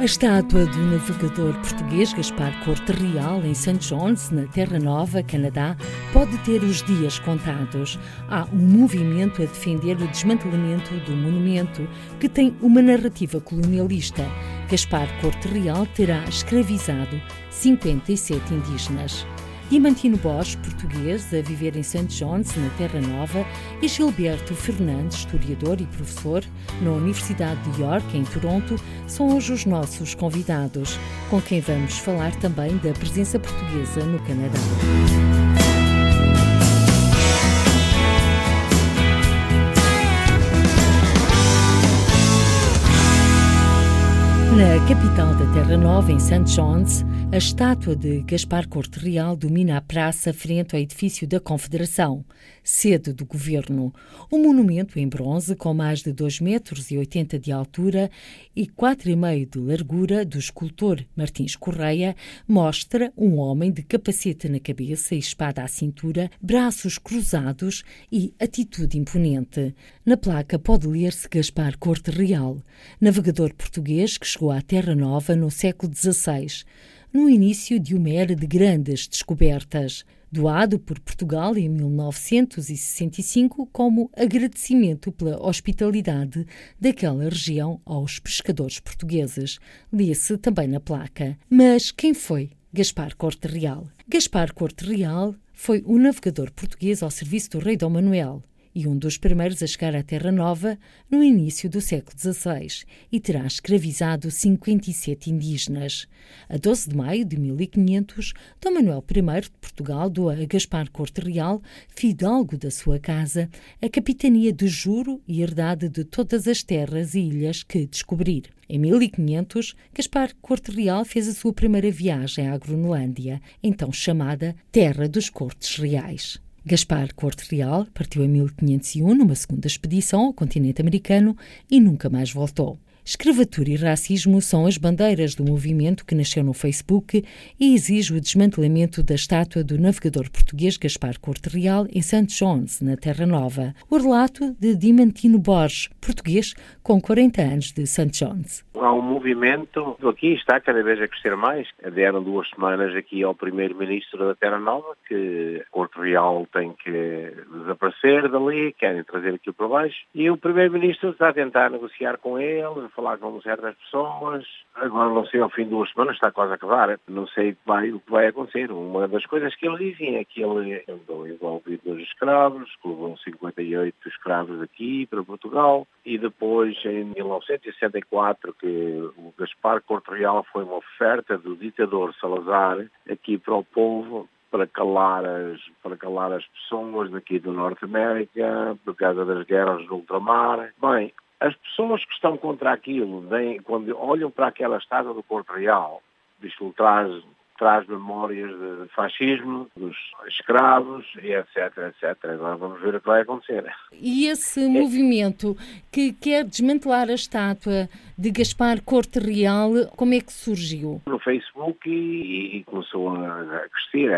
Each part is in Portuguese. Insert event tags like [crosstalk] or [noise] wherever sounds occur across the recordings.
A estátua do navegador português Gaspar Corte Real, em St. John's, na Terra Nova, Canadá, pode ter os dias contados. Há um movimento a defender o desmantelamento do monumento, que tem uma narrativa colonialista. Gaspar Corte Real terá escravizado 57 indígenas. Diamantino Borges, português, a viver em St. John's, na Terra Nova, e Gilberto Fernandes, historiador e professor na Universidade de York, em Toronto, são hoje os nossos convidados, com quem vamos falar também da presença portuguesa no Canadá. Na capital da Terra Nova, em St. John's, a estátua de Gaspar Corte Real domina a praça frente ao edifício da Confederação, sede do governo. O monumento em bronze, com mais de 2,80 metros 80 de altura e 4,5 de largura, do escultor Martins Correia, mostra um homem de capacete na cabeça e espada à cintura, braços cruzados e atitude imponente. Na placa pode ler-se Gaspar Corte Real, navegador português que chegou à Terra Nova no século XVI no início de uma era de grandes descobertas, doado por Portugal em 1965 como agradecimento pela hospitalidade daquela região aos pescadores portugueses. Lia-se também na placa. Mas quem foi Gaspar Corte Real? Gaspar Corte Real foi o navegador português ao serviço do rei Dom Manuel e um dos primeiros a chegar à Terra Nova no início do século XVI e terá escravizado 57 indígenas. A 12 de maio de 1500, Dom Manuel I de Portugal doa a Gaspar Corte Real, fidalgo da sua casa, a capitania de juro e herdade de todas as terras e ilhas que descobrir. Em 1500, Gaspar Corte Real fez a sua primeira viagem à Groenlândia, então chamada Terra dos Cortes Reais. Gaspar Corte Real partiu em 1501 numa segunda expedição ao continente americano e nunca mais voltou. Escravatura e racismo são as bandeiras do movimento que nasceu no Facebook e exige o desmantelamento da estátua do navegador português Gaspar Corte Real em St. John's, na Terra Nova. O relato de Dimantino Borges, português com 40 anos de St. John's. Há um movimento aqui, está cada vez a crescer mais. Deram duas semanas aqui ao primeiro-ministro da Terra Nova que Corte Real tem que desaparecer dali, querem trazer aquilo para baixo. E o primeiro-ministro está a tentar negociar com ele, falar com certas pessoas. Agora não sei, ao fim de duas semanas está quase a acabar. Não sei o que vai, acontecer. Uma das coisas que ele dizia é que ele andou envolvido nos escravos, que levou 58 escravos aqui para Portugal. E depois, em 1964, que o Gaspar Corte Real foi uma oferta do ditador Salazar aqui para o povo para calar as, para calar as pessoas daqui do Norte América, por causa das guerras no ultramar. Bem, as pessoas que estão contra aquilo, vêm, quando olham para aquela estátua do Porto Real, isto traz, traz memórias de fascismo, dos escravos, e etc, etc. Agora vamos ver o que vai acontecer. E esse é. movimento que quer desmantelar a estátua de Gaspar Corte Real, como é que surgiu? No Facebook e, e começou a, crescer.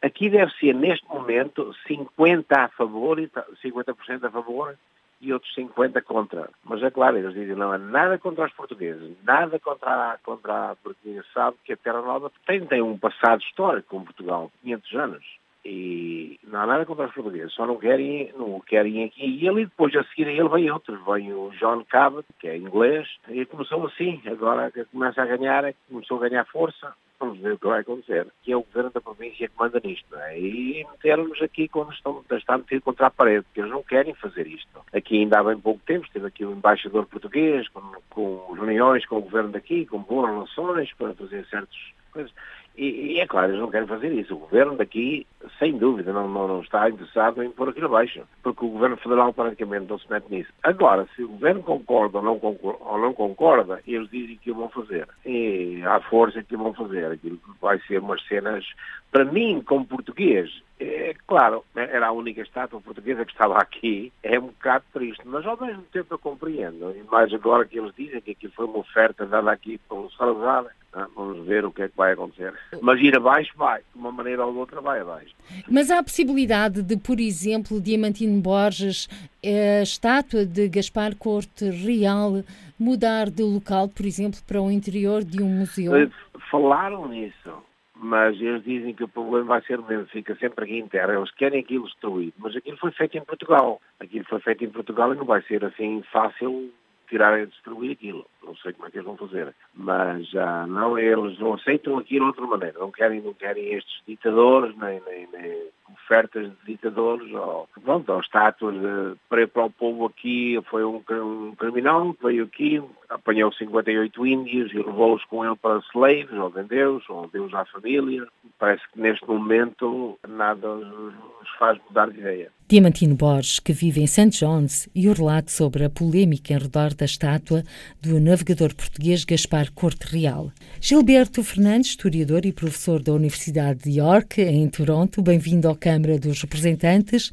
Aqui deve ser, neste momento, 50% a favor e 50% a favor e outros 50 contra. Mas é claro, eles dizem não há nada contra os portugueses, nada contra contra a porque sabe que a Terra Nova tem, tem um passado histórico com Portugal, 500 anos. E não há nada contra os portugueses, só não querem, não querem aqui. E ele, depois a seguir ele, vem outros. Vem o John Cabot, que é inglês, e começou assim. Agora começa a ganhar, é começou a ganhar força vamos ver o que vai acontecer, que é o governo da província que manda nisto, não é? E metermos aqui quando estão, está metido contra a parede, porque eles não querem fazer isto. Aqui ainda há bem pouco tempo, esteve aqui o embaixador português, com, com reuniões com o governo daqui, com boas relações, para fazer certas coisas. E, e, é claro, eles não querem fazer isso. O governo daqui sem dúvida, não, não, não está interessado em pôr aquilo abaixo, porque o Governo Federal praticamente não se mete nisso. Agora, se o Governo concorda ou não concorda, ou não concorda eles dizem que o vão fazer. E há força que o vão fazer. Aquilo vai ser umas cenas, para mim, como português, é, claro, era a única estátua portuguesa que estava aqui, é um bocado triste, mas ao mesmo tempo eu compreendo, e mais agora que eles dizem que aquilo foi uma oferta dada aqui pelo Salazar, ah, vamos ver o que é que vai acontecer. Mas ir abaixo vai, de uma maneira ou de outra vai abaixo. Mas há a possibilidade de, por exemplo, Diamantino Borges, a estátua de Gaspar Corte Real, mudar de local, por exemplo, para o interior de um museu? Eh, falaram nisso mas eles dizem que o problema vai ser o mesmo, fica sempre aqui terra. Eles querem aquilo destruído, mas aquilo foi feito em Portugal. Aquilo foi feito em Portugal e não vai ser assim fácil tirar e destruir aquilo. Não sei como é que eles vão fazer. Mas ah, não, eles não aceitam aquilo de outra maneira. Não querem, não querem estes ditadores, nem, nem, nem ofertas de ditadores, ou, pronto, ou estátuas de, para, para o povo aqui. Foi um, um criminal que veio aqui, apanhou 58 índios e levou-os com ele para slaves, ou vendeu-os, ou deu-os à família. Parece que neste momento nada os faz mudar de ideia. Diamantino Borges, que vive em St. John's, e o relato sobre a polémica em redor da estátua do navegador português Gaspar Corte Real. Gilberto Fernandes, historiador e professor da Universidade de York, em Toronto, bem-vindo Câmara dos Representantes.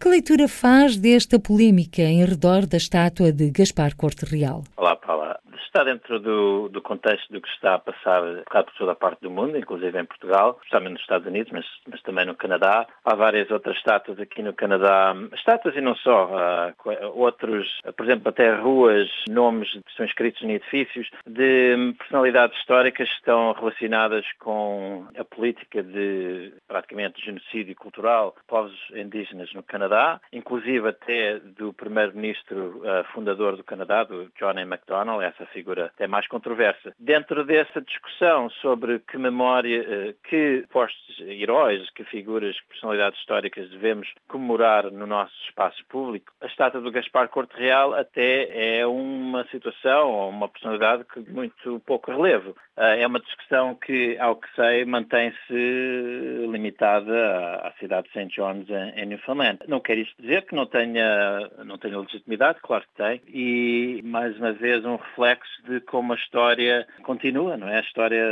Que leitura faz desta polémica em redor da estátua de Gaspar Corte Real? Olá, Paula está dentro do, do contexto do que está a passar por toda a parte do mundo, inclusive em Portugal, especialmente nos Estados Unidos, mas, mas também no Canadá. Há várias outras estátuas aqui no Canadá, estátuas e não só, outros, por exemplo, até ruas, nomes que são escritos em edifícios de personalidades históricas que estão relacionadas com a política de praticamente genocídio cultural de povos indígenas no Canadá, inclusive até do primeiro-ministro uh, fundador do Canadá, do John A. MacDonald, essa figura figura até mais controversa. Dentro dessa discussão sobre que memória, eh, que postos heróis, que figuras, que personalidades históricas devemos comemorar no nosso espaço público, a estátua do Gaspar Corte Real até é uma situação ou uma personalidade que muito pouco relevo. Eh, é uma discussão que, ao que sei, mantém-se limitada à cidade de St. John's em Newfoundland. Não quer isto dizer que não tenha, não tenha legitimidade, claro que tem, e mais uma vez um reflexo de como a história continua, não é? A história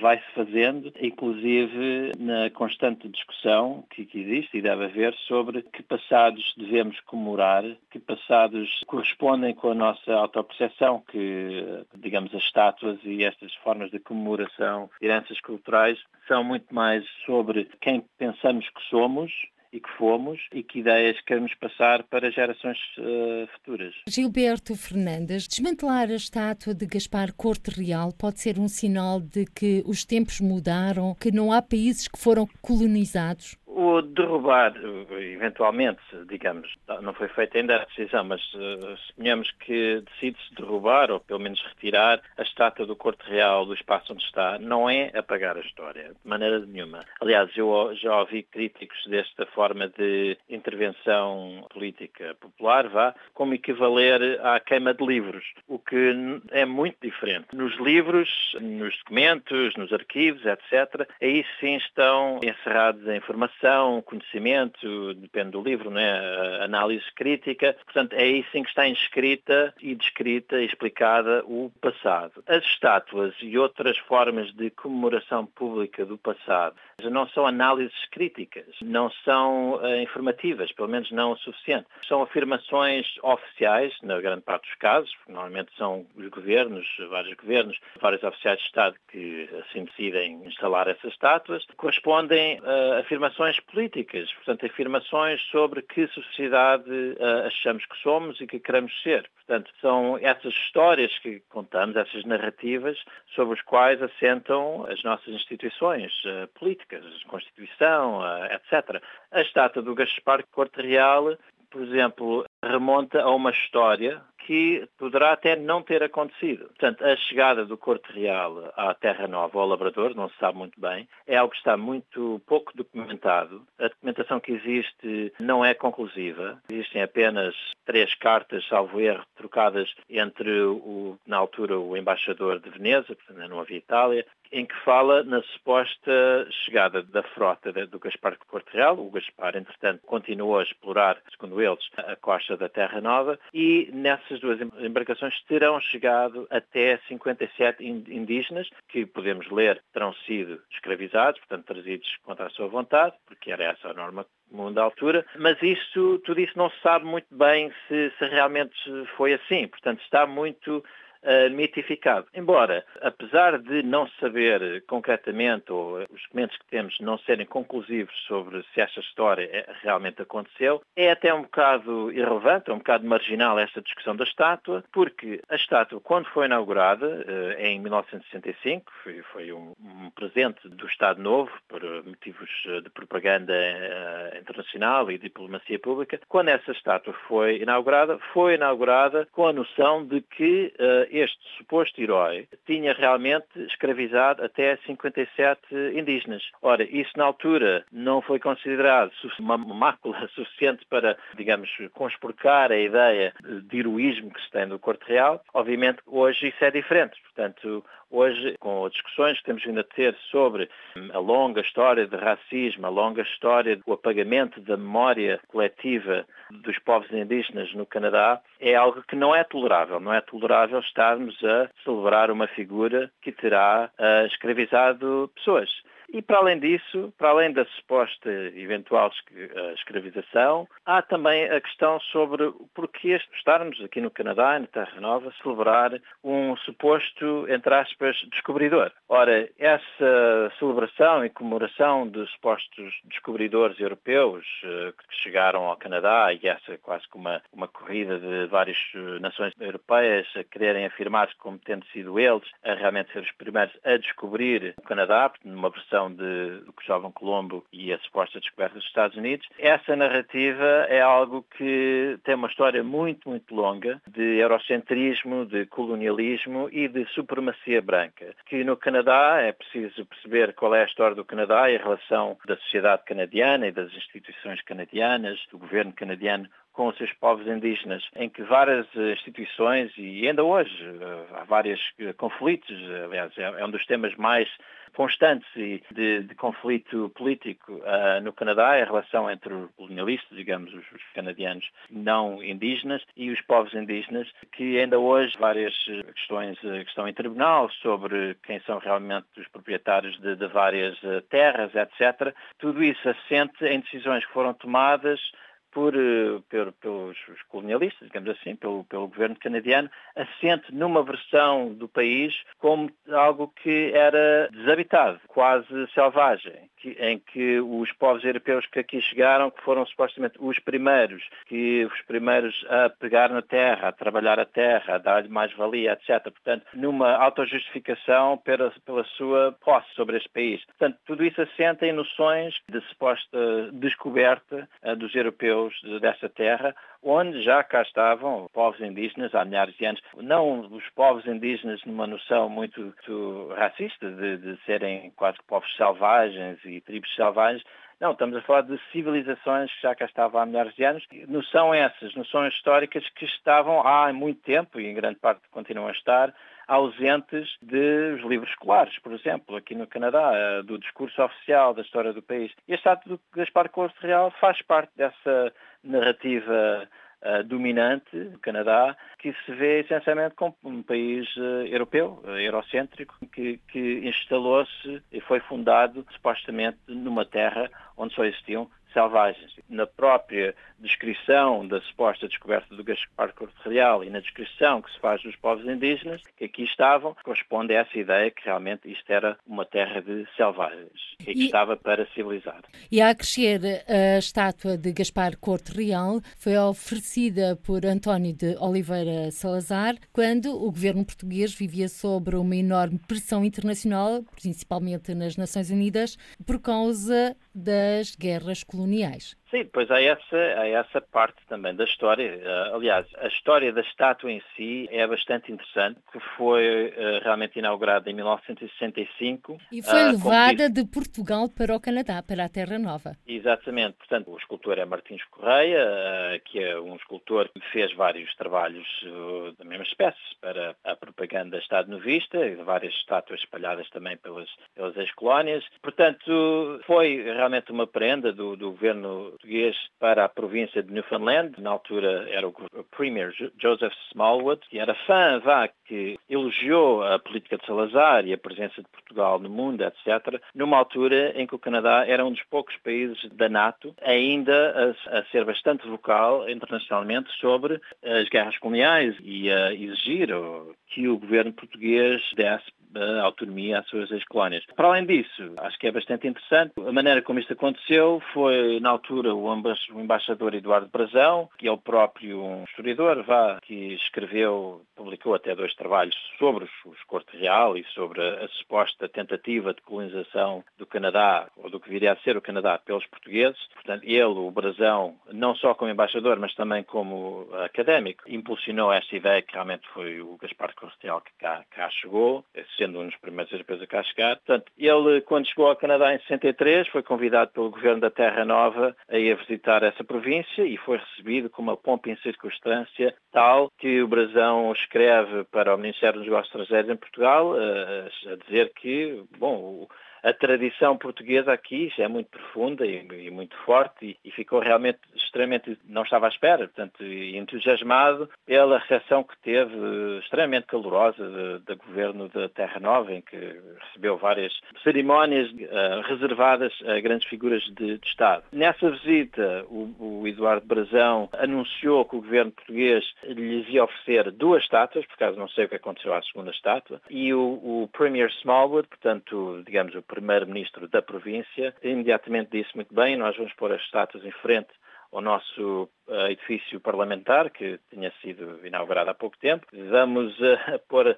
vai-se fazendo, inclusive na constante discussão que, que existe e deve haver sobre que passados devemos comemorar, que passados correspondem com a nossa autoperceção, que, digamos, as estátuas e estas formas de comemoração, heranças culturais, são muito mais sobre quem pensamos que somos e que fomos e que ideias queremos passar para gerações uh, futuras. Gilberto Fernandes, desmantelar a estátua de Gaspar Corte Real pode ser um sinal de que os tempos mudaram, que não há países que foram colonizados? O derrubar, eventualmente, digamos, não foi feita ainda a decisão, mas uh, suponhamos que decide-se derrubar, ou pelo menos retirar, a estátua do Corte Real do espaço onde está, não é apagar a história, de maneira nenhuma. Aliás, eu já ouvi críticos desta forma de intervenção política popular, vá, como equivaler à queima de livros, o que é muito diferente. Nos livros, nos documentos, nos arquivos, etc., aí sim estão encerrados a informação conhecimento, depende do livro, né? análise crítica. Portanto, é aí sim que está inscrita e descrita e explicada o passado. As estátuas e outras formas de comemoração pública do passado não são análises críticas, não são uh, informativas, pelo menos não o suficiente. São afirmações oficiais, na grande parte dos casos, normalmente são os governos, vários governos, vários oficiais de Estado que assim decidem instalar essas estátuas, correspondem a afirmações afirmações políticas, portanto, afirmações sobre que sociedade uh, achamos que somos e que queremos ser. Portanto, são essas histórias que contamos, essas narrativas, sobre as quais assentam as nossas instituições uh, políticas, a Constituição, uh, etc. A estátua do Gaspar Corte Real, por exemplo, remonta a uma história que poderá até não ter acontecido. Portanto, a chegada do Corte Real à Terra Nova, ao Labrador, não se sabe muito bem, é algo que está muito pouco documentado. A documentação que existe não é conclusiva. Existem apenas três cartas, salvo erro, trocadas entre, o, na altura, o embaixador de Veneza, portanto não havia Itália, em que fala na suposta chegada da frota do Gaspar Corte Real. O Gaspar, entretanto, continuou a explorar, segundo eles, a costa da Terra Nova e nessas duas embarcações terão chegado até 57 indígenas que, podemos ler, terão sido escravizados, portanto, trazidos contra a sua vontade, porque era essa a norma comum da altura, mas isso, tudo isso não se sabe muito bem se, se realmente foi assim. Portanto, está muito uh, mitificado. Embora, apesar de não saber concretamente, ou os documentos que temos não serem conclusivos sobre se esta história é, realmente aconteceu, é até um bocado irrelevante, é um bocado marginal esta discussão da estátua, porque a estátua, quando foi inaugurada, uh, em 1965, foi, foi um, um, presente do Estado Novo, por motivos de propaganda uh, internacional e diplomacia pública, quando essa estátua foi inaugurada, foi inaugurada com a noção de que este suposto herói tinha realmente escravizado até 57 indígenas. Ora, isso na altura não foi considerado uma mácula [laughs] suficiente para, digamos, conspurcar a ideia de heroísmo que se tem do Corte Real. Obviamente, hoje isso é diferente. Portanto, hoje, com discussões que temos vindo a ter sobre a longa história de racismo, a longa história do apagamento da memória coletiva dos povos indígenas no Canadá, é algo que não é tolerável. Não é tolerável estarmos a celebrar uma figura que terá uh, escravizado pessoas. E para além disso, para além da suposta eventual escravização, há também a questão sobre porquê estarmos aqui no Canadá, na Terra Nova, celebrar um suposto, entre aspas, descobridor. Ora, essa celebração e comemoração de supostos descobridores europeus eh, que chegaram ao Canadá, e essa é quase como uma, uma corrida de várias eh, nações europeias a quererem afirmar-se como tendo sido eles a realmente ser os primeiros a descobrir o Canadá, numa versão de, do Colombo e a suposta descoberta dos Estados Unidos. Essa narrativa é algo que tem uma história muito, muito longa de eurocentrismo, de colonialismo e de supremacia branca, que no Canadá é preciso perceber qual é a história do Canadá e a relação da sociedade canadiana e das instituições canadianas, do governo canadiano com os seus povos indígenas, em que várias instituições, e ainda hoje eh, há vários eh, conflitos, aliás, é, é um dos temas mais constantes de, de conflito político uh, no Canadá, é a relação entre os colonialistas, digamos, os, os, canadianos não indígenas e os povos indígenas, que ainda hoje várias questões que estão em tribunal sobre quem são realmente os proprietários de, de várias terras, etc. Tudo isso assente em decisões que foram tomadas por, eh, por, pelos colonialistas, digamos assim, pelo, pelo governo canadiano, assente numa versão do país como algo que era desabitado, quase selvagem, que, em que os povos europeus que aqui chegaram, que foram supostamente os primeiros, que os primeiros a pegar na terra, a trabalhar a terra, a dar-lhe mais-valia, etc. Portanto, numa autojustificação pela, pela sua posse sobre este país. Portanto, tudo isso assenta em noções de suposta descoberta uh, dos europeus povos dessa terra, onde já cá estavam povos indígenas há milhares de anos. Não os povos indígenas numa noção muito, muito racista de, de serem quase povos selvagens e tribos selvagens, não, estamos a falar de civilizações que já cá estavam há milhares de anos. Noção essas, noções históricas que estavam há muito tempo e em grande parte continuam a estar ausentes dos livros escolares, por exemplo, aqui no Canadá, eh, do discurso oficial da história do país. Este ato do Gaspar Corte Real faz parte dessa narrativa Uh, dominante do Canadá, que se vê essencialmente como um país uh, europeu, uh, eurocêntrico, que, que instalou-se e foi fundado supostamente numa terra onde só existiam selvagens. Na própria descrição da suposta descoberta do Gaspar Corte Real e na descrição que se faz dos povos indígenas que aqui estavam, corresponde a essa ideia que realmente isto era uma terra de selvagens e que e, estava para civilizar. E a crescer, a estátua de Gaspar Corte Real foi oferecida por António de Oliveira Salazar quando o governo português vivia sobre uma enorme pressão internacional, principalmente nas Nações Unidas, por causa das guerras coloniais coloniais. Sim, depois há essa, há essa parte também da história. Uh, aliás, a história da estátua em si é bastante interessante, que foi uh, realmente inaugurada em 1965. E foi uh, levada de Portugal para o Canadá, para a Terra Nova. Exatamente. Portanto, o escultor é Martins Correia, que é um escultor que fez vários trabalhos da mesma espécie para a propaganda Estado Novista, várias estátuas espalhadas também pelas, pelas ex-colónias. Portanto, foi realmente uma prenda do, do governo português para a província de Newfoundland. Na altura era o Premier Joseph Smallwood, que era fã, vá, que elogiou a política de Salazar e a presença de Portugal no mundo, etc., numa altura em que o Canadá era um dos poucos países da NATO ainda a, a ser bastante vocal internacionalmente sobre as guerras coloniais e a exigir que o governo português desse autonomia às suas ex-colónias. Para além disso, acho que é bastante interessante a maneira como isto aconteceu foi, na altura, o embaixador Eduardo Brazão, que é o próprio um historiador, vá, que escreveu, publicou até dois trabalhos sobre os Corte Real e sobre a, a suposta tentativa de colonização do Canadá, ou do que viria a ser o Canadá, pelos portugueses. Portanto, ele, o Brazão, não só como embaixador, mas também como académico, impulsionou esta ideia que realmente foi o Gaspar Corte que cá, cá chegou, sendo um dos primeiros europeus a cá chegar. Portanto, ele, quando chegou ao Canadá em 63, foi convidado pelo governo da Terra Nova a ir visitar essa província e foi recebido com uma pompa em circunstância tal que o Brasão escreve para o Ministério dos Negócios Estrangeiros em Portugal a, a dizer que, bom, a tradição portuguesa aqui é muito profunda e, e muito forte e, e, ficou realmente extremamente, não estava à espera, portanto, entusiasmado pela recepção que teve extremamente calorosa do governo da Terra Nova, em que recebeu várias cerimónias uh, reservadas a grandes figuras de, de Estado. Nessa visita, o, o, Eduardo Brazão anunciou que o governo português lhes ia oferecer duas estátuas, por causa não sei o que aconteceu à segunda estátua, e o, o Premier Smallwood, portanto, digamos, o primeiro-ministro da província, imediatamente disse muito bem, nós vamos pôr as estátuas em frente ao nosso uh, edifício parlamentar, que tinha sido inaugurado há pouco tempo. Vamos uh, [laughs] pôr uh,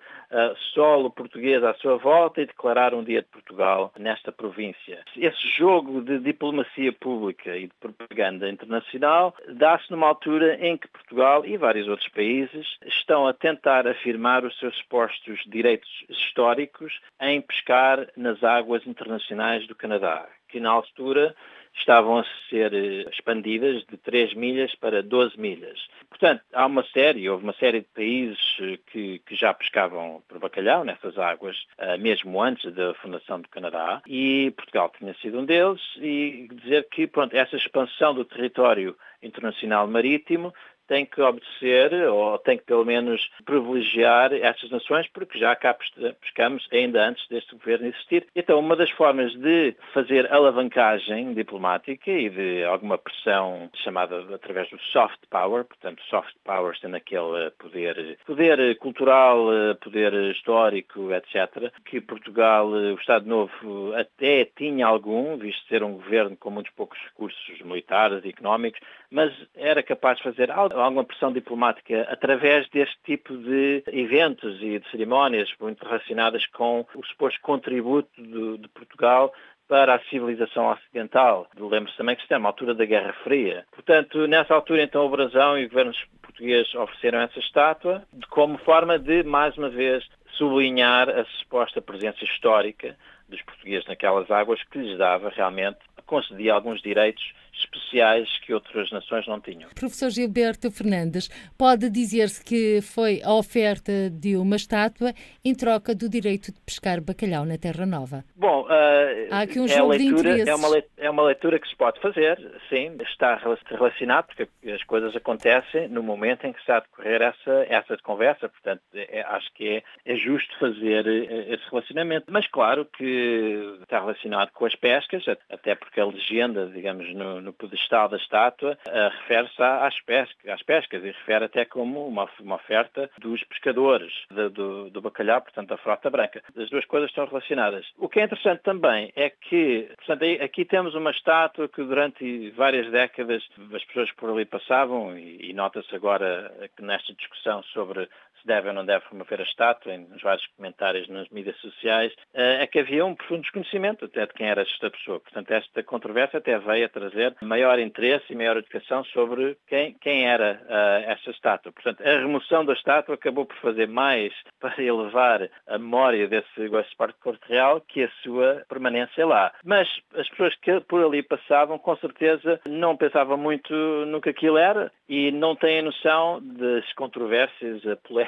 solo português à sua volta e declarar um dia de Portugal nesta província. Esse jogo de diplomacia pública e de propaganda internacional dá-se numa altura em que Portugal e vários outros países estão a tentar afirmar os seus supostos direitos históricos em pescar nas águas internacionais do Canadá, que na altura estavam a ser eh, expandidas de 3 milhas para 12 milhas. Portanto, há uma série, houve uma série de países eh, que, que já pescavam por bacalhau nessas águas, eh, mesmo antes da fundação do Canadá, e Portugal tinha sido um deles, e dizer que, pronto, essa expansão do território internacional marítimo tem que obedecer ou tem que pelo menos privilegiar estas nações porque já cá pescamos ainda antes deste governo existir. Então, uma das formas de fazer alavancagem diplomática e de alguma pressão chamada através do soft power, portanto, soft power sendo aquele poder, poder cultural, poder histórico, etc., que Portugal, o Estado Novo, até tinha algum, visto ser um governo com muitos poucos recursos militares e económicos, mas era capaz de fazer alguma pressão diplomática através deste tipo de eventos e de cerimónias muito relacionadas com o suposto contributo de, de Portugal para a civilização ocidental. Lembro-se também que estamos na altura da Guerra Fria. Portanto, nessa altura, então, o Brasão e os governos portugueses ofereceram essa estátua como forma de, mais uma vez, sublinhar a suposta presença histórica dos portugueses naquelas águas que lhes dava realmente, concedia alguns direitos especiais que outras nações não tinham. Professor Gilberto Fernandes, pode dizer-se que foi a oferta de uma estátua em troca do direito de pescar bacalhau na Terra Nova? Bom, uh, há aqui um é jogo leitura, de é uma, é uma leitura que se pode fazer, sim, está relacionado, porque as coisas acontecem no momento em que está a decorrer essa, essa conversa, portanto, é, acho que é, é justo fazer eh, esse relacionamento. Mas claro que está relacionado com as pescas, até porque a legenda, digamos, no, no pedestal da estátua, uh, refere-se às, pesca, às pescas e refere até como uma, uma oferta dos pescadores de, do, do bacalhau, portanto, da frota branca. As duas coisas estão relacionadas. O que é interessante também é que, portanto, aqui temos uma estátua que durante várias décadas as pessoas por ali passavam e, e nota-se agora que nesta discussão sobre deve ou não deve promover a estátua, nos vários comentários nas mídias sociais, eh, é que havia um profundo desconhecimento até de quem era esta pessoa. Portanto, esta controvérsia até veio a trazer maior interesse e maior educação sobre quem, quem era uh, essa estátua. Portanto, a remoção da estátua acabou por fazer mais [laughs] para elevar a memória desse West Park Corte Real que a sua permanência lá. Mas as pessoas que por ali passavam, com certeza, não pensavam muito no que aquilo era e não têm noção das controvérsias,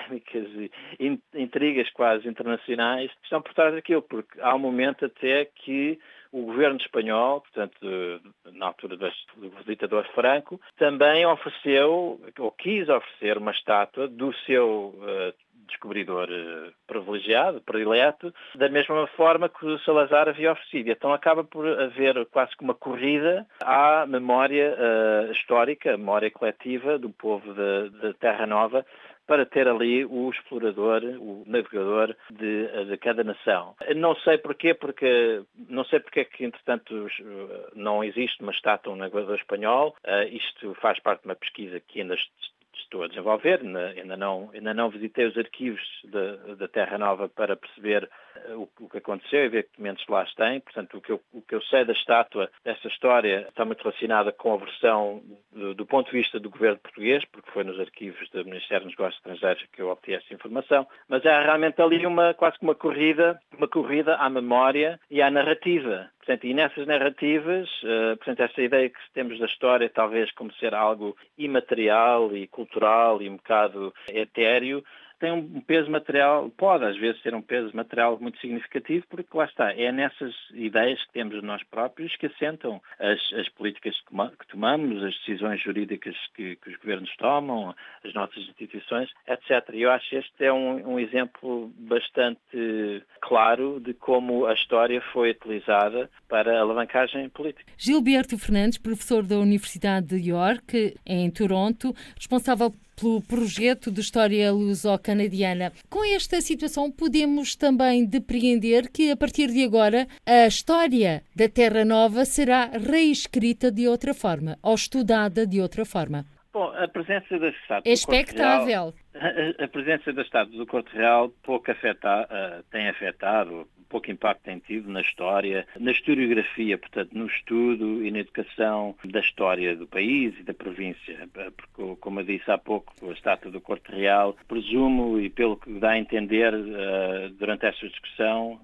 polémicas e intrigas quase internacionais estão por trás daquilo, porque há um momento até que o governo espanhol, portanto, na altura do ditador Franco, também ofereceu, ou quis oferecer uma estátua do seu uh, descobridor uh, privilegiado, predileto, da mesma forma que o Salazar havia oferecido. Então acaba por haver quase que uma corrida à memória uh, histórica, a memória coletiva do povo da Terra Nova, para ter ali o explorador, o navegador de, de, cada nação. Não sei porquê, porque não sei porque é que, entretanto, não existe uma estátua, um navegador espanhol. Uh, isto faz parte de uma pesquisa que ainda estou a desenvolver, ainda não, ainda não visitei os arquivos da Terra Nova para perceber eh, o, o, que aconteceu e ver que documentos lá têm. Portanto, o que, eu, o que eu sei da estátua, dessa história, está muito relacionada com a versão do, do, ponto de vista do governo português, porque foi nos arquivos do Ministério dos Negócios Estrangeiros que eu obtive essa informação. Mas há realmente ali uma, quase que uma corrida, uma corrida à memória e à narrativa. Portanto, e nessas narrativas, uh, portanto, essa ideia que temos da história talvez como ser algo imaterial e cultural e um bocado etéreo, tem um peso material, pode às vezes ter um peso material muito significativo, porque lá está, é nessas ideias que temos nós próprios que assentam as, as políticas que tomamos, as decisões jurídicas que, que, os governos tomam, as nossas instituições, etc. E eu acho que este é um, um exemplo bastante claro de como a história foi utilizada para alavancagem política. Gilberto Fernandes, professor da Universidade de York, em Toronto, responsável pelo projeto de História Luso-Canadiana. Com esta situação, podemos também depreender que, a partir de agora, a história da Terra Nova será reescrita de outra forma, ou estudada de outra forma. Bom, a presença da estátua é expectável. Real, a, a, presença da estátua do Corte Real pouco afeta, uh, tem afetado pouco impacto tem tido na história, na historiografia, portanto, no estudo e na educação da história do país e da província. Porque, como eu disse há pouco, a estátua do Corte Real, presumo, e pelo que dá a entender uh, durante esta discussão,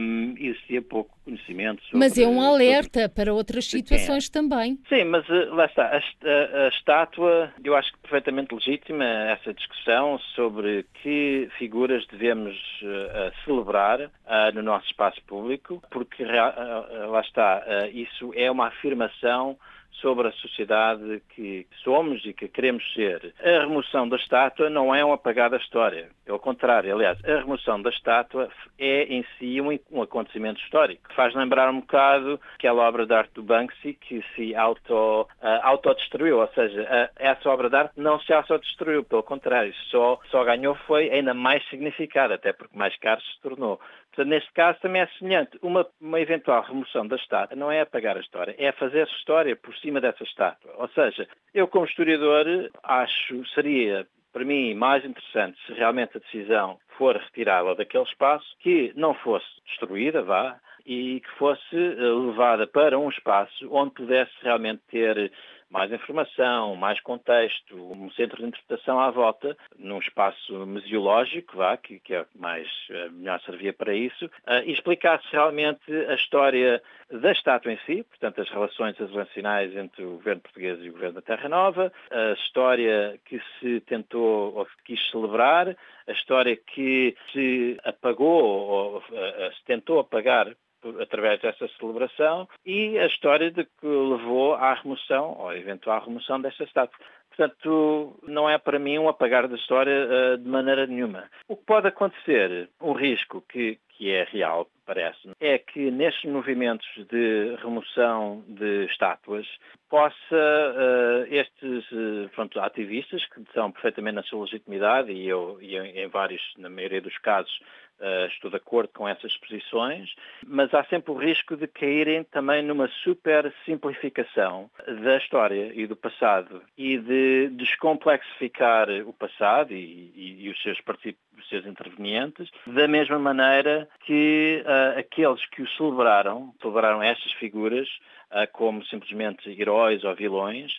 um, existia pouco conhecimento sobre... Mas é um alerta sobre... para outras situações também. Sim, mas uh, lá está. A, a, a, estátua, eu acho que perfeitamente legítima essa discussão sobre que figuras devemos uh, celebrar no nosso espaço público, porque lá está, isso é uma afirmação sobre a sociedade que somos e que queremos ser. A remoção da estátua não é um apagar da história. É o contrário. Aliás, a remoção da estátua é em si um, um acontecimento histórico. Faz lembrar um bocado aquela obra de arte do Banksy que se auto, uh, autodestruiu. Ou seja, uh, essa obra de arte não se autodestruiu. Pelo contrário, só, só ganhou foi ainda mais significado, até porque mais caro se tornou. Portanto, neste caso também é semelhante. Uma, uma eventual remoção da estátua não é apagar a história, é fazer história por cima dessa estátua. Ou seja, eu como historiador acho seria para mim mais interessante se realmente a decisão for retirá-la daquele espaço, que não fosse destruída, vá, e que fosse eh, levada para um espaço onde pudesse realmente ter mais informação, mais contexto, um centro de interpretação à volta, num espaço museológico, vá, que, que é mais eh, melhor servia para isso, uh, e explicasse realmente a história da estátua em si, portanto as relações relacionais entre o governo português e o governo da Terra Nova, a história que se tentou ou que quis celebrar, a história que se apagou ou uh, se tentou apagar através dessa celebração e a história de que levou à remoção, ou eventual remoção desta estátua. Portanto, não é para mim um apagar da história uh, de maneira nenhuma. O que pode acontecer, um risco que, que é real, parece, é que nestes movimentos de remoção de estátuas possa uh, estes uh, pronto, ativistas, que são perfeitamente na sua legitimidade, e eu, e em vários, na maioria dos casos, estou de acordo com essas posições, mas há sempre o risco de caírem também numa super simplificação da história e do passado e de descomplexificar o passado e, e, e os, seus os seus intervenientes, da mesma maneira que uh, aqueles que o celebraram, celebraram estas figuras uh, como simplesmente heróis ou vilões,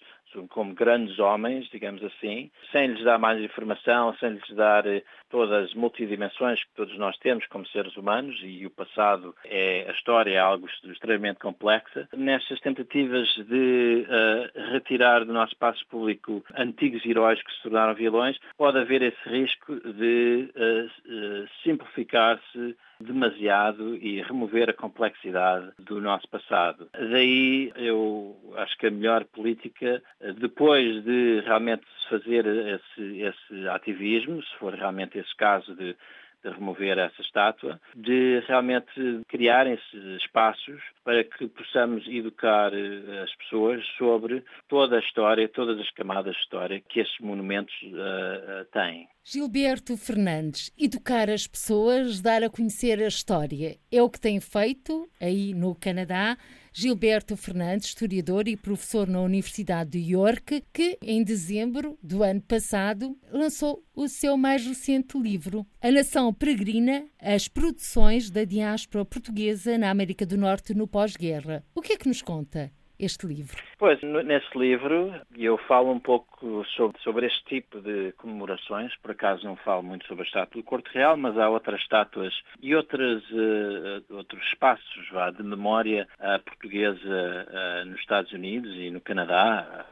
como grandes homens, digamos assim, sem lhes dar mais informação, sem lhes dar eh, todas as multidimensões que todos nós temos como seres humanos, e o passado é, a história é algo extremamente complexa. Nestas tentativas de uh, retirar do nosso espaço público antigos heróis que se tornaram vilões, pode haver esse risco de uh, uh, simplificar-se demasiado e remover a complexidade do nosso passado. Daí eu acho que a melhor política, depois de realmente fazer esse, esse ativismo, se for realmente esse caso de de remover essa estátua, de realmente criarem-se espaços para que possamos educar eh, as pessoas sobre toda a história, todas as camadas de história que esses monumentos uh, uh, têm. Gilberto Fernandes, educar as pessoas, dar a conhecer a história, é o que tem feito aí no Canadá. Gilberto Fernandes, historiador e professor na Universidade de York, que em dezembro do ano passado lançou o seu mais recente livro, A Nação Peregrina: As produções da diáspora portuguesa na América do Norte no pós-guerra. O que é que nos conta? Este livro? Pois, nesse livro eu falo um pouco sobre, sobre este tipo de comemorações. Por acaso não falo muito sobre a estátua do Corte Real, mas há outras estátuas e outras, uh, outros espaços vá, de memória uh, portuguesa uh, nos Estados Unidos e no Canadá.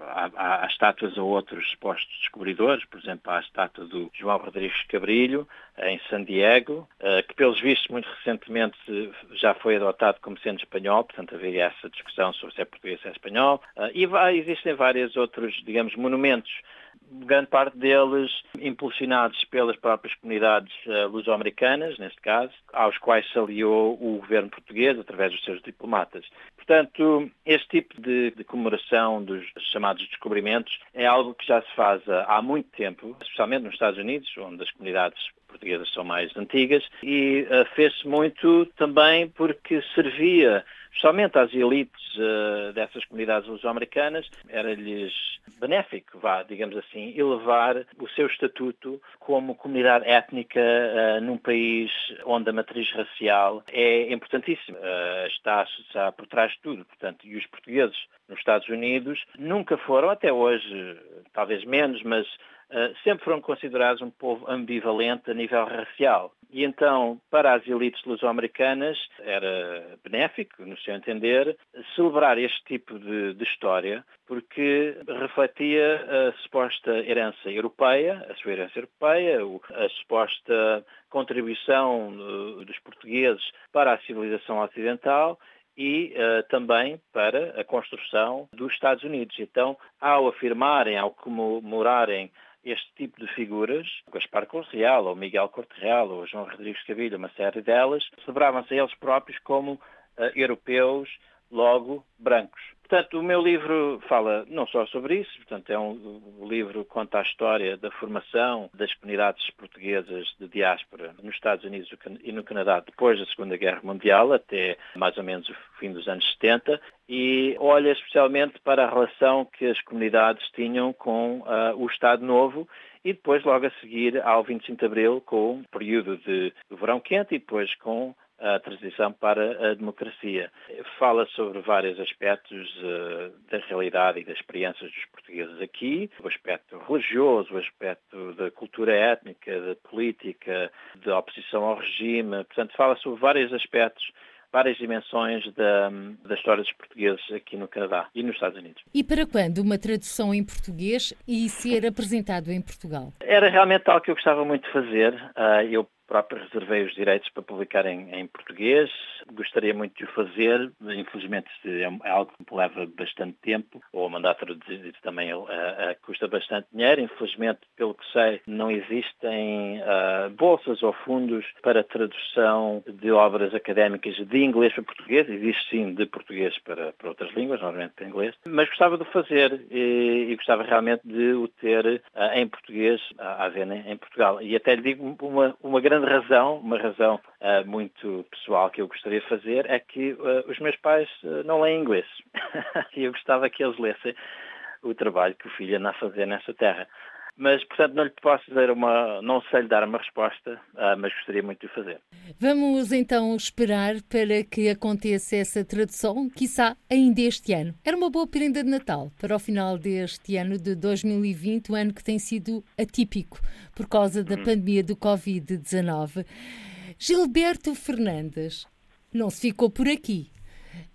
Há, há, há, estátuas a outros supostos descobridores, por exemplo, há a estátua do João Rodrigues Cabrilho, em San Diego, que pelos vistos muito recentemente já foi adotado como sendo espanhol, portanto havia essa discussão sobre se é português, se é espanhol, uh, e existem vários outros, digamos, monumentos grande parte deles impulsionados pelas próprias comunidades uh, luso-americanas, neste caso, aos quais se aliou o governo português através dos seus diplomatas. Portanto, este tipo de, de comemoração dos chamados descobrimentos é algo que já se faz há muito tempo, especialmente nos Estados Unidos, onde as comunidades portuguesas são mais antigas, e fez-se muito também porque servia especialmente às elites uh, dessas comunidades luso-americanas, era-lhes benéfico, vá, digamos assim, elevar o seu estatuto como comunidade étnica uh, num país onde a matriz racial é importantíssima, uh, está, está por trás de tudo. Portanto, e os portugueses nos Estados Unidos nunca foram, até hoje, talvez menos, mas sempre foram considerados um povo ambivalente a nível racial. E então, para as elites luso-americanas, era benéfico, no seu entender, celebrar este tipo de, de, história, porque refletia a suposta herança europeia, a sua herança europeia, a suposta contribuição uh, dos portugueses para a civilização ocidental e uh, também para a construção dos Estados Unidos. Então, ao afirmarem, ao comemorarem este tipo de figuras, Gaspar Corte Real, ou Miguel Corte Real, ou João Rodrigues Cavilho, uma série delas, celebravam-se eles próprios como uh, europeus, logo brancos. Portanto, o meu livro fala não só sobre isso, portanto, é um, livro que conta a história da formação das comunidades portuguesas de diáspora nos Estados Unidos e no Canadá depois da Segunda Guerra Mundial, até mais ou menos o fim dos anos 70, e olha especialmente para a relação que as comunidades tinham com uh, o Estado Novo e depois, logo a seguir, ao 25 de Abril, com o período de, verão quente e depois com a transição para a democracia. Fala sobre vários aspectos uh, da realidade e das experiências dos portugueses aqui, o aspecto religioso, o aspecto da cultura étnica, da política, da oposição ao regime. Portanto, fala sobre vários aspectos várias dimensões da, da história dos portugueses aqui no Canadá e nos Estados Unidos. E para quando uma tradução em português e ser apresentado em Portugal? Era realmente algo que eu gostava muito de fazer. Uh, eu próprio reservei os direitos para publicar em, em, português. Gostaria muito de o fazer. Infelizmente é, é algo que me leva bastante tempo, ou mandar traduzir também uh, uh, custa bastante dinheiro. Infelizmente, pelo que sei, não existem uh, bolsas ou fundos para tradução de obras académicas de inglês para português. Existe sim de português para, para outras línguas, normalmente para inglês. Mas gostava de o fazer e, e gostava realmente de o ter em português à venda em Portugal. E até lhe digo uma, uma grande grande razão, uma razão uh, muito pessoal que eu gostaria de fazer, é que uh, os meus pais uh, não leem inglês. [laughs] e eu gostava que eles lessem o trabalho que o filho anda a fazer nessa terra. Mas, portanto, não lhe posso dizer uma, não sei lhe dar uma resposta, uh, mas gostaria muito de fazer. Vamos então esperar para que aconteça essa tradução, quiçá ainda este ano. Era uma boa prenda de Natal para o final deste ano de 2020, um ano que tem sido atípico por causa da hum. pandemia do Covid-19. Gilberto Fernandes não se ficou por aqui.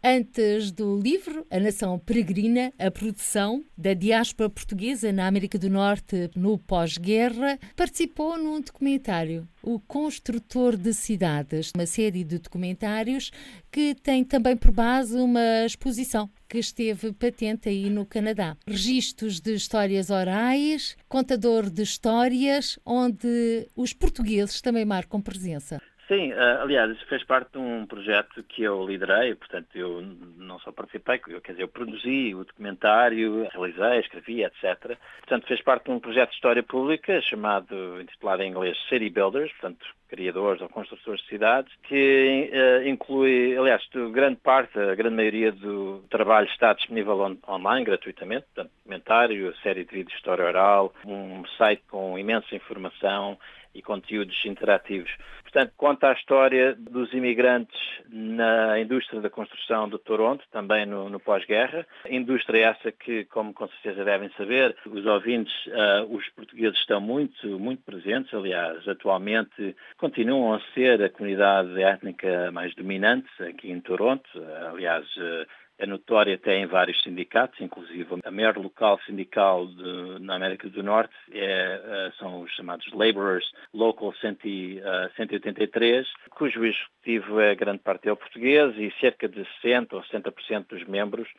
Antes do livro A Nação Peregrina, a produção da diáspora portuguesa na América do Norte no pós-guerra, participou num documentário, O Construtor de Cidades, uma série de documentários que tem também por base uma exposição que esteve patente aí no Canadá. Registros de histórias orais, contador de histórias, onde os portugueses também marcam presença. Sim, uh, aliás, isso fez parte de um projeto que eu liderei, portanto, eu não só participei, quer dizer, eu produzi o documentário, realizei, escrevi, etc. Portanto, fez parte de um projeto de história pública chamado, intitulado em inglês City Builders, portanto, criadores ou construtores de cidades, que uh, inclui, aliás, grande parte, a grande maioria do trabalho está disponível on online, gratuitamente, portanto, documentário, série de vídeos de história oral, um site com imensa informação e conteúdos interativos. Portanto, conta a história dos imigrantes na indústria da construção de Toronto, também no, no pós-guerra. Indústria essa que, como com certeza devem saber, os ouvintes, uh, os portugueses estão muito, muito presentes. Aliás, atualmente continuam a ser a comunidade étnica mais dominante aqui em Toronto. Aliás, uh, é notória até em vários sindicatos, inclusive a maior local sindical de, na América do Norte é, eh, são os chamados Laborers Local 183, eh, cujo executivo é grande parte é português e cerca de 60 ou 70% dos membros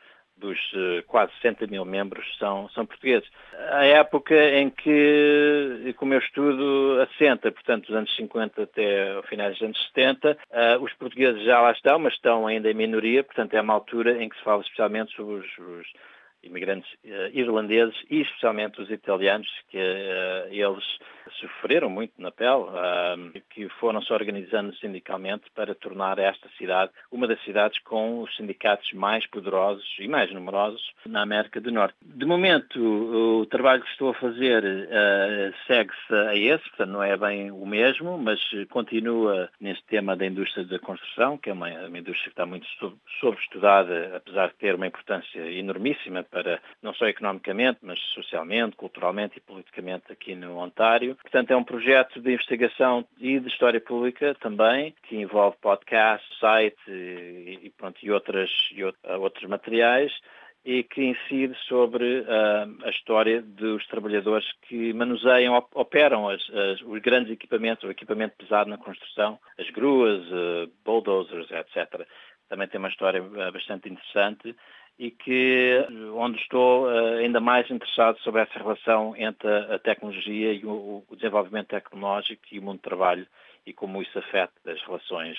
dos uh, quase 60 mil membros são, são portugueses. A época em que, como eu estudo, assenta, portanto, dos anos 50 até finais dos anos 70, uh, eh, os portugueses já lá estão, mas estão ainda em minoria, portanto, é uma altura em que se fala especialmente sobre os, os imigrantes uh, irlandeses e especialmente os italianos, que uh, eles sofreram muito na pele, uh, que foram se organizando sindicalmente para tornar esta cidade uma das cidades com os sindicatos mais poderosos e mais numerosos na América do Norte. De momento, o trabalho que estou a fazer segue-se a esse, portanto não é bem o mesmo, mas continua nesse tema da indústria da construção, que é uma, uma indústria que está muito sobreestudada, apesar de ter uma importância enormíssima para não só economicamente, mas socialmente, culturalmente e politicamente aqui no Ontário. Portanto, é um projeto de investigação e de história pública também, que envolve podcast, site e, pronto, e, outras, e outros materiais e que incide sobre uh, a história dos trabalhadores que manuseiam, operam as, as, os grandes equipamentos, o equipamento pesado na construção, as gruas, uh, bulldozers, etc. Também tem uma história bastante interessante e que onde estou uh, ainda mais interessado sobre essa relação entre a, tecnologia e o, desenvolvimento tecnológico e o mundo do trabalho e como isso afeta as relações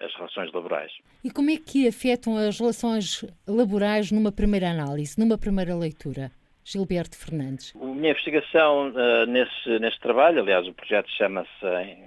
as relações laborais. E como é que afetam as relações laborais numa primeira análise, numa primeira leitura? Gilberto Fernandes. A minha investigação uh, nesse, nesse trabalho, aliás, o projeto chama-se,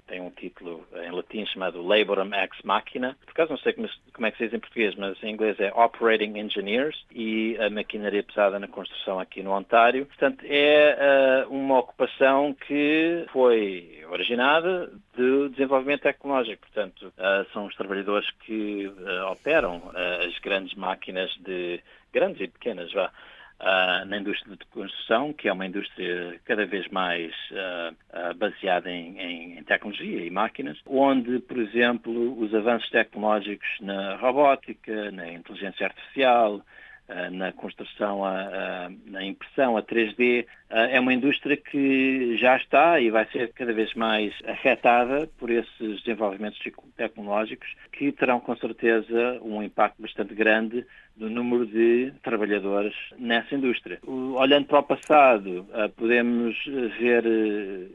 tem um título em latim chamado Laborum Ex Machina. Por acaso não sei como, como, é que se diz em português, mas em inglês é Operating Engineers e a maquinaria pesada na construção aqui no Ontário. Portanto, é uh, uma ocupação que foi originada de desenvolvimento tecnológico. Portanto, uh, são os trabalhadores que operam as grandes máquinas de grandes e pequenas, vá, Uh, na indústria de construção, que é uma indústria cada vez mais uh, uh, baseada em, em, em, tecnologia e máquinas, onde, por exemplo, os avanços tecnológicos na robótica, na inteligência artificial, na construção, na impressão a 3D, é uma indústria que já está e vai ser cada vez mais afetada por esses desenvolvimentos tecnológicos que terão com certeza um impacto bastante grande do número de trabalhadores nessa indústria. Olhando para o passado, eh, podemos ver eh,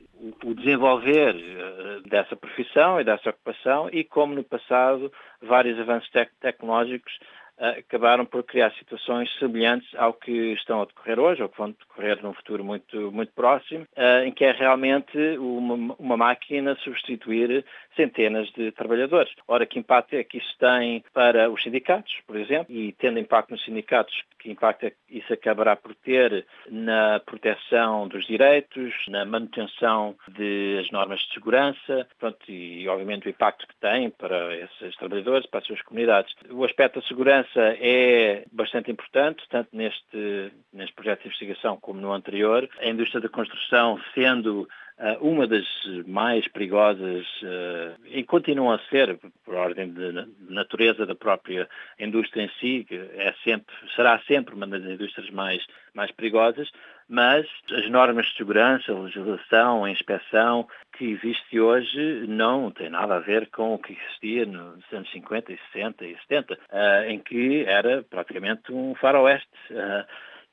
o desenvolver eh, dessa profissão e dessa ocupação e como no passado vários avanços tec tecnológicos acabaram por criar situações semelhantes ao que estão a decorrer hoje, ou que vão decorrer num futuro muito, muito próximo, em que é realmente uma, uma máquina substituir centenas de trabalhadores. Ora, que impacto é que isso tem para os sindicatos, por exemplo, e tendo impacto nos sindicatos, que impacto é isso acabará por ter na proteção dos direitos, na manutenção das normas de segurança, pronto, e obviamente o impacto que tem para esses trabalhadores, para as suas comunidades. O aspecto da segurança é bastante importante, tanto neste, neste projeto de investigação como no anterior. A indústria da construção sendo uma das mais perigosas, uh, e continuam a ser, por ordem de natureza da própria indústria em si, é sempre, será sempre uma das indústrias mais, mais perigosas, mas as normas de segurança, a legislação, a inspeção que existe hoje não tem nada a ver com o que existia nos anos 50 e 60 e 70, uh, em que era praticamente um faroeste.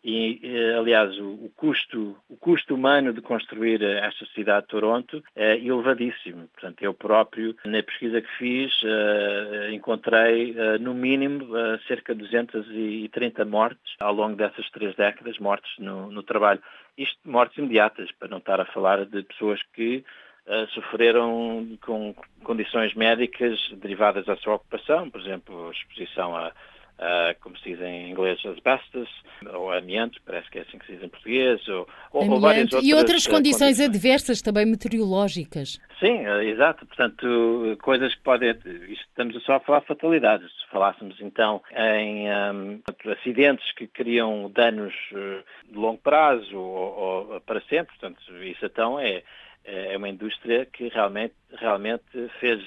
Uh, e, eh, aliás, o, custo, o custo humano de construir eh, esta cidade de Toronto é elevadíssimo. Portanto, eu próprio, na pesquisa que fiz, uh, encontrei, uh, no mínimo, uh, cerca de 230 mortes ao longo dessas três décadas, mortes no, no trabalho. Isto, mortes imediatas, para não estar a falar de pessoas que sofreram com condições médicas derivadas da sua ocupação, por exemplo, exposição a Uh, como se diz em inglês, asbestos, ou amianto, parece que é assim que se diz em português, ou, ou várias outras... E outras ah, condições, condições adversas, também meteorológicas. Sim, uh, exato. Portanto, coisas que podem... Estamos só a falar de fatalidades. Se falássemos, então, em um, acidentes que criam danos uh, de longo prazo ou, ou, para sempre, portanto, isso então é, é uma indústria que realmente, realmente fez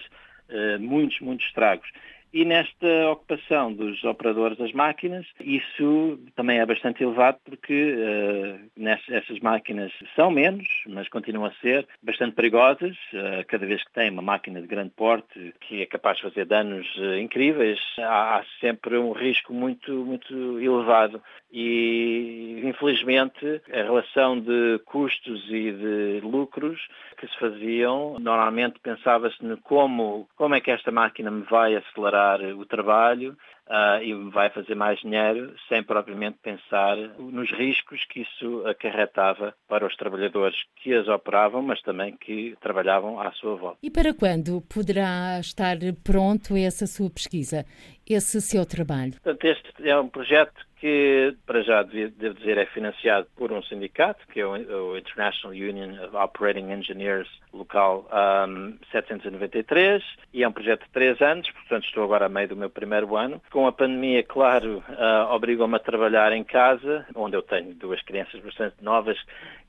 muitos, muitos estragos. E nesta ocupação dos operadores das máquinas, isso também é bastante elevado porque uh, essas máquinas são menos, mas continuam a ser bastante perigosas. Uh, cada vez que tem uma máquina de grande porte que é capaz de fazer danos uh, incríveis, há, há, sempre um risco muito, muito elevado. E, infelizmente, a relação de custos e de lucros que se faziam, normalmente pensava-se no como, como é que esta máquina me vai acelerar o trabalho uh, e vai fazer mais dinheiro sem propriamente pensar nos riscos que isso acarretava para os trabalhadores que as operavam, mas também que trabalhavam à sua volta. E para quando poderá estar pronto essa sua pesquisa, esse seu trabalho? Portanto, este é um projeto que, para já, devo dizer, é financiado por um sindicato, que é o International Union of Operating Engineers local um, 793, e é um projeto de três anos, portanto estou agora a meio do meu primeiro ano. Com a pandemia, claro, uh, obrigou-me a trabalhar em casa, onde eu tenho duas crianças bastante novas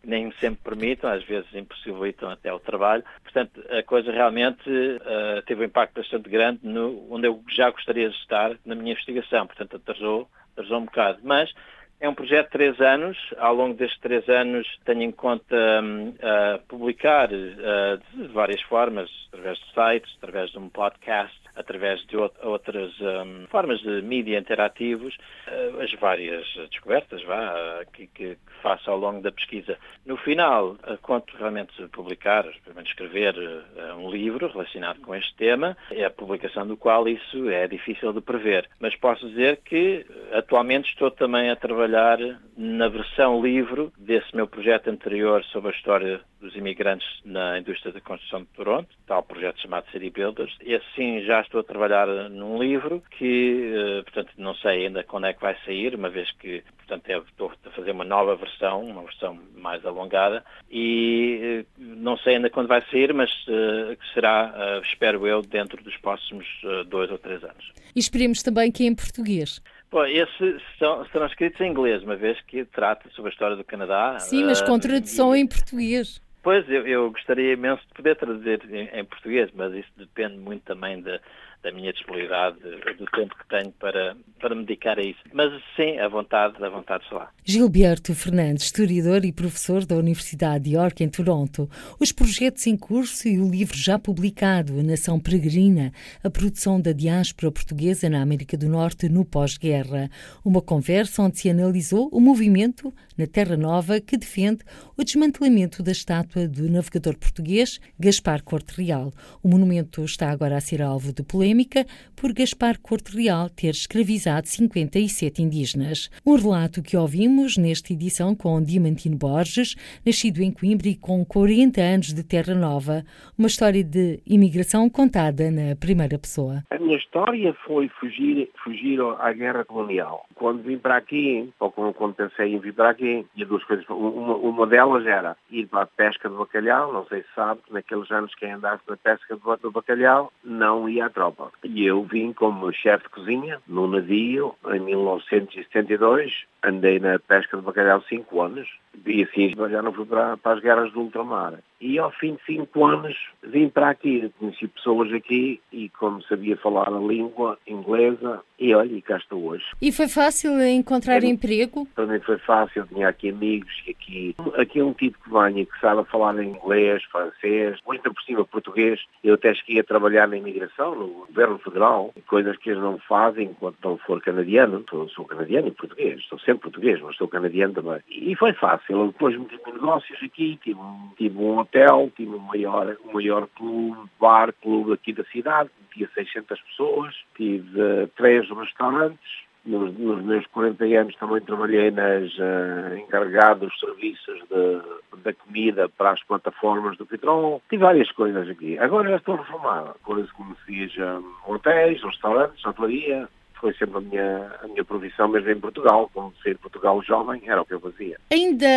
que nem sempre permitam, às vezes impossibilitam até o trabalho. Portanto, a coisa realmente uh, teve um impacto bastante grande no, onde eu já gostaria de estar na minha investigação, portanto atrasou atrasou um bocado, mas é um projeto de três anos. Ao longo destes três anos tenho em conta uh, publicar uh, de várias formas, através de sites, através de um podcast, através de outras um, formas de mídia interativos, uh, as várias descobertas vá, que, que, faço ao longo da pesquisa. No final, uh, conto realmente publicar, primeiro escrever uh, um livro relacionado com este tema, é a publicação do qual isso é difícil de prever. Mas posso dizer que atualmente estou também a trabalhar na versão livro desse meu projeto anterior sobre a história dos imigrantes na indústria da construção de Toronto, tal projeto chamado City Builders. E assim já estou a trabalhar num livro que, eh, portanto, não sei ainda quando é que vai sair, uma vez que, portanto, estou a fazer uma nova versão, uma versão mais alongada, e eh, não sei ainda quando vai sair, mas uh, será, uh, espero eu, dentro dos próximos uh, dois ou três anos. E esperemos também que em português. Bom, esses são, serão escritos em inglês, uma vez que trata sobre a história do Canadá. Sim, mas com tradução e... em português. Pois, eu, eu, gostaria imenso de poder traduzir em, em, português, mas isso depende muito também de, da minha disponibilidade, do tempo que tenho para, para me dedicar a isso. Mas sim, a vontade, a vontade está lá. Gilberto Fernandes, historiador e professor da Universidade de York, em Toronto. Os projetos em curso e o livro já publicado, A Nação Peregrina, a produção da diáspora portuguesa na América do Norte no pós-guerra. Uma conversa onde se analisou o movimento na Terra Nova que defende o desmantelamento da estátua do navegador português Gaspar Corte Real. O monumento está agora a ser alvo de polêmica polémica por Gaspar Corte Real ter escravizado 57 indígenas. Um relato que ouvimos nesta edição com Diamantino Borges, nascido em Coimbra e com 40 anos de Terra Nova, uma história de imigração contada na primeira pessoa. A minha história foi fugir, fugir à guerra colonial. Quando vim para aqui, ou quando pensei em vir para aqui, e duas coisas, uma, uma delas era ir para a pesca de bacalhau, não sei se sabe, que naqueles anos quem andasse na pesca do bacalhau não ia à tropa. E eu vim como chefe de cozinha no navio em 1972, andei na pesca de bacalhau cinco anos, e assim já não fui para, para as guerras do ultramar. E ao fim de cinco anos vim para aqui, conheci pessoas aqui e como sabia falar a língua inglesa, e olha, e cá estou hoje. E foi fácil encontrar é, emprego? Para mim foi fácil, tinha aqui amigos, e aqui, aqui é um tipo que venha que sabe falar inglês, francês, muito por cima português. Eu até cheguei a trabalhar na imigração, no governo federal, coisas que eles não fazem enquanto não for canadiano. Sou, sou canadiano e português, sou sempre português, mas sou canadiano também. E foi fácil. Depois meti negócios aqui, tive tive um hotel, tive um maior, um maior clube, bar, clube aqui da cidade, tinha 600 pessoas, tive uh, três restaurantes, nos, nos, meus 40 anos também trabalhei nas uh, encarregados serviços de, da comida para as plataformas do petróleo. Tive várias coisas aqui. Agora já estou reformado. Coisas como seja hotéis, restaurantes, hotelaria, foi sempre a minha, a minha profissão, mesmo em Portugal, como ser Portugal jovem, era o que eu fazia. Ainda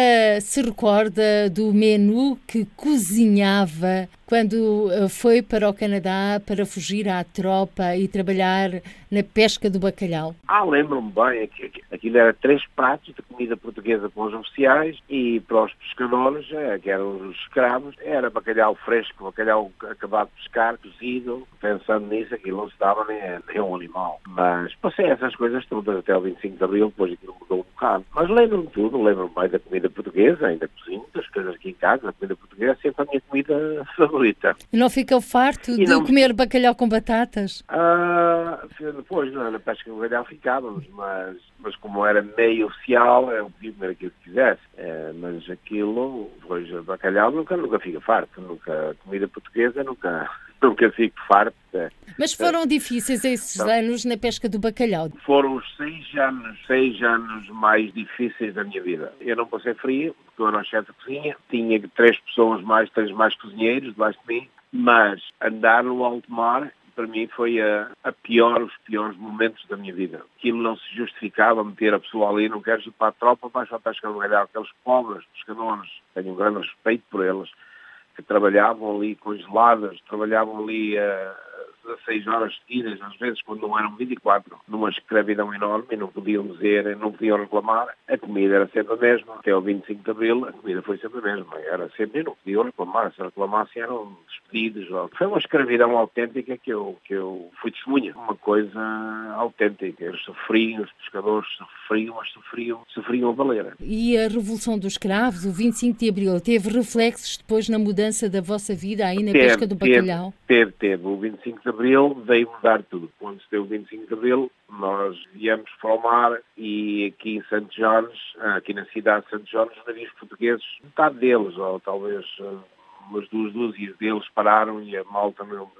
se recorda do menu que cozinhava quando eh, foi para o Canadá para fugir à tropa e trabalhar na pesca do bacalhau? Ah, lembro-me bem, aquilo era três pratos de comida portuguesa para os oficiais e para os pescadores, eh, que eram os escravos, era bacalhau fresco, bacalhau acabado de pescar, cozido, pensando nisso, aquilo não se dava nem, nem um animal. Mas passei essas coisas todas até o 25 de Abril, depois aquilo mudou um bocado. Mas lembro-me tudo, lembro-me bem da comida portuguesa, ainda cozinho, das coisas aqui em casa, a comida portuguesa é sempre a minha comida [laughs] favorita não fica farto e de não... comer bacalhau com batatas? Ah, depois, não, na pesca do bacalhau ficávamos, mas, mas como era meio oficial, eu podia comer aquilo que quisesse. É, mas aquilo, depois, bacalhau nunca, nunca fica farto. Nunca, comida portuguesa nunca, [laughs] nunca fico farto. É. Mas foram é. difíceis esses não. anos na pesca do bacalhau? Foram os seis anos, seis anos mais difíceis da minha vida. Eu não passei frio, porque eu era o chefe de cozinha, tinha três pessoas mais, três mais cozinheiros debaixo de mim, mas andar no alto mar para mim foi a, a, pior, os piores momentos da minha vida. Aquilo não se justificava meter a pessoa ali, não queres ir para a tropa, vais para a pesca do galhão. Aqueles pobres pescadores, tenho um grande respeito por eles, que trabalhavam ali congeladas, trabalhavam ali uh, 16 horas seguidas, às vezes quando não eram 24, numa escravidão enorme e não podiam dizer, não podiam reclamar, a comida era sempre a mesma. Até o 25 de Abril a comida foi sempre a mesma. Era sempre, não podiam reclamar, se reclamassem eram despedidos. Foi uma escravidão autêntica que eu, que eu fui testemunha. Uma coisa autêntica. Eles sofriam, os pescadores sofriam, mas sofriam, sofriam a baleira. E a Revolução dos Escravos, o 25 de Abril, teve reflexos depois na mudança da vossa vida aí na teve, pesca do bacalhau? Teve, teve. O 25 de Abril veio mudar tudo. Quando se deu o 25 de Abril, nós viemos para o mar e aqui em Santos Jorge, aqui na cidade de Santos Jorge, os navios portugueses, metade deles, ou talvez umas duas dúzias deles pararam e a malta não,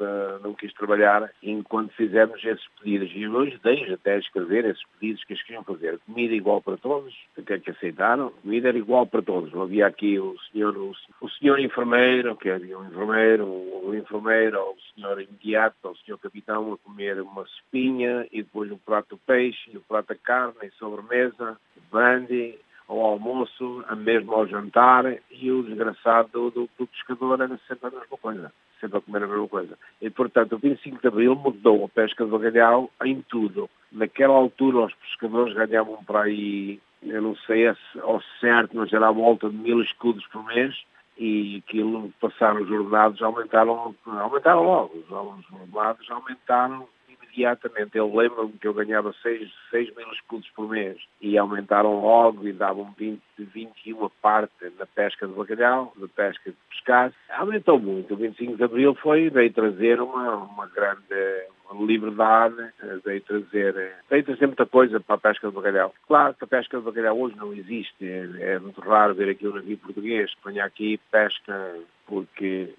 não quis trabalhar enquanto fizemos esses pedidos. E hoje deixo até escrever esses pedidos que eles queriam fazer. Comida igual para todos, até que aceitaram. Comida era igual para todos. Havia aqui o senhor, o, o senhor enfermeiro, que havia um enfermeiro, o, enfermeiro, o senhor imediato, o senhor capitão a comer uma espinha e depois um prato de peixe e um prato de carne e sobremesa, brandy, ao almoço, mesmo ao jantar, e o desgraçado do, do, do pescador era sempre a mesma coisa, sempre a comer a mesma coisa. E, portanto, o 25 de Abril mudou a pesca do bacalhau em tudo. Naquela altura, os pescadores ganhavam para aí, eu não sei ao certo, mas era à volta de mil escudos por mês, e aquilo passaram os ordenados, aumentaram, aumentaram logo, os ordenados aumentaram imediatamente. Eu lembro-me que eu ganhava 6, 6 mil escudos por mês e aumentaram logo e davam 20, 21 parte na pesca de bacalhau, na pesca de pescado. Aumentou muito. O 25 de Abril foi, veio trazer uma, uma grande liberdade, veio trazer, veio trazer muita coisa para a pesca de bacalhau. Claro que a pesca de bacalhau hoje não existe, é, é muito raro ver aqui um navio português que venha aqui pesca porque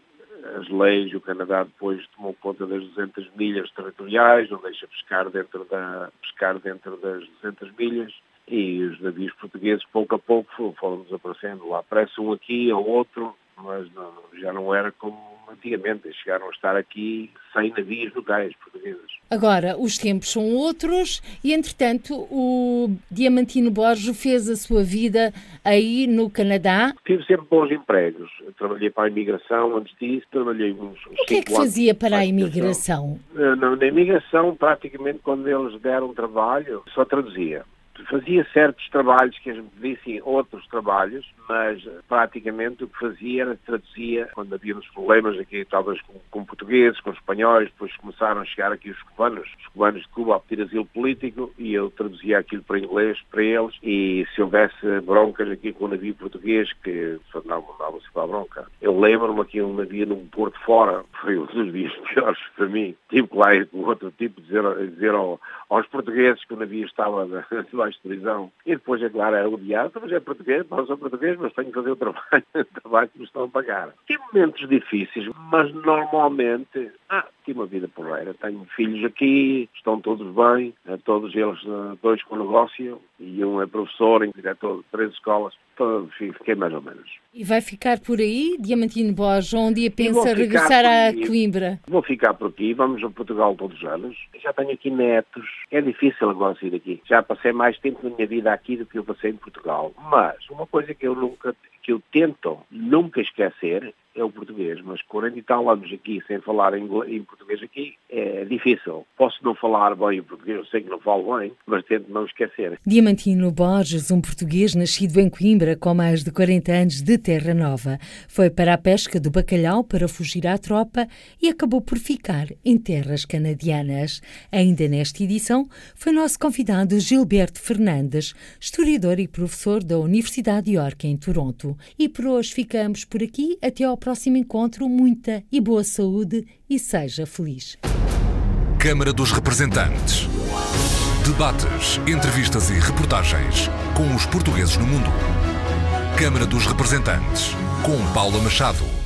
as leis, o Canadá depois tomou conta das 200 milhas territoriais, não deixa pescar dentro, da, pescar dentro das 200 milhas, e os navios portugueses, pouco a pouco, foram desaparecendo. Lá aparece um aqui ou outro, mas não, já não era como antigamente. Chegaram a estar aqui 100 navios locais portugueses. Agora, os tempos são outros e, entretanto, o Diamantino Borges fez a sua vida aí no Canadá. Tive sempre bons empregos. trabalhei para a imigração antes disso, trabalhei uns, uns O que é que fazia para a imigração? Na, na imigração, praticamente, quando eles deram trabalho, só traduzia fazia certos trabalhos que me pedissem outros trabalhos, mas praticamente o que fazia era traduzia, quando havia uns problemas aqui, talvez com, com portugueses, com espanhóis, depois começaram a chegar aqui os cubanos, os cubanos de Cuba a pedir asilo político, e eu traduzia aquilo para inglês para eles, e se houvesse broncas aqui com o navio português, que não mandava-se para a bronca. Eu lembro-me aqui um navio num porto fora, [laughs] foi um dos dias piores para mim. Tive que lá ir com outro tipo dizer, dizer ao, aos portugueses que o navio estava [laughs] debaixo de prisão. E depois, é claro, é odiado, mas é português, não sou português, mas tenho que fazer o trabalho, [laughs] o trabalho que me estão a pagar. Tive momentos difíceis, mas normalmente, ah, uma vida porreira. Tenho filhos aqui, estão todos bem, todos eles, eh, dois com negócio, e um é professor, e diretor de três escolas. Então, fiquei mais ou menos. E vai ficar por aí, Diamantino Borges, ou um dia pensa regressar a Coimbra? Vou ficar por aqui, vamos a Portugal todos os anos. Já tenho aqui netos. É difícil agora sair daqui. Já passei mais tempo na minha vida aqui do que eu passei em Portugal. Mas uma coisa que eu nunca que eu tento nunca esquecer é o português, mas 40 e tal anos aqui sem falar em, em, português aqui é difícil. Posso não falar bem o português, eu sei que não falo bem, mas tento não esquecer. Diamantino Borges, um português nascido em Coimbra com mais de 40 anos de terra nova, foi para a pesca do bacalhau para fugir à tropa e acabou por ficar em terras canadianas. Ainda nesta edição foi nosso convidado Gilberto Fernandes, historiador e professor da Universidade de York em Toronto. E por hoje ficamos por aqui. Até ao próximo encontro. Muita e boa saúde e seja feliz. Câmara dos Representantes. Debates, entrevistas e reportagens com os portugueses no mundo. Câmara dos Representantes, com Paula Machado.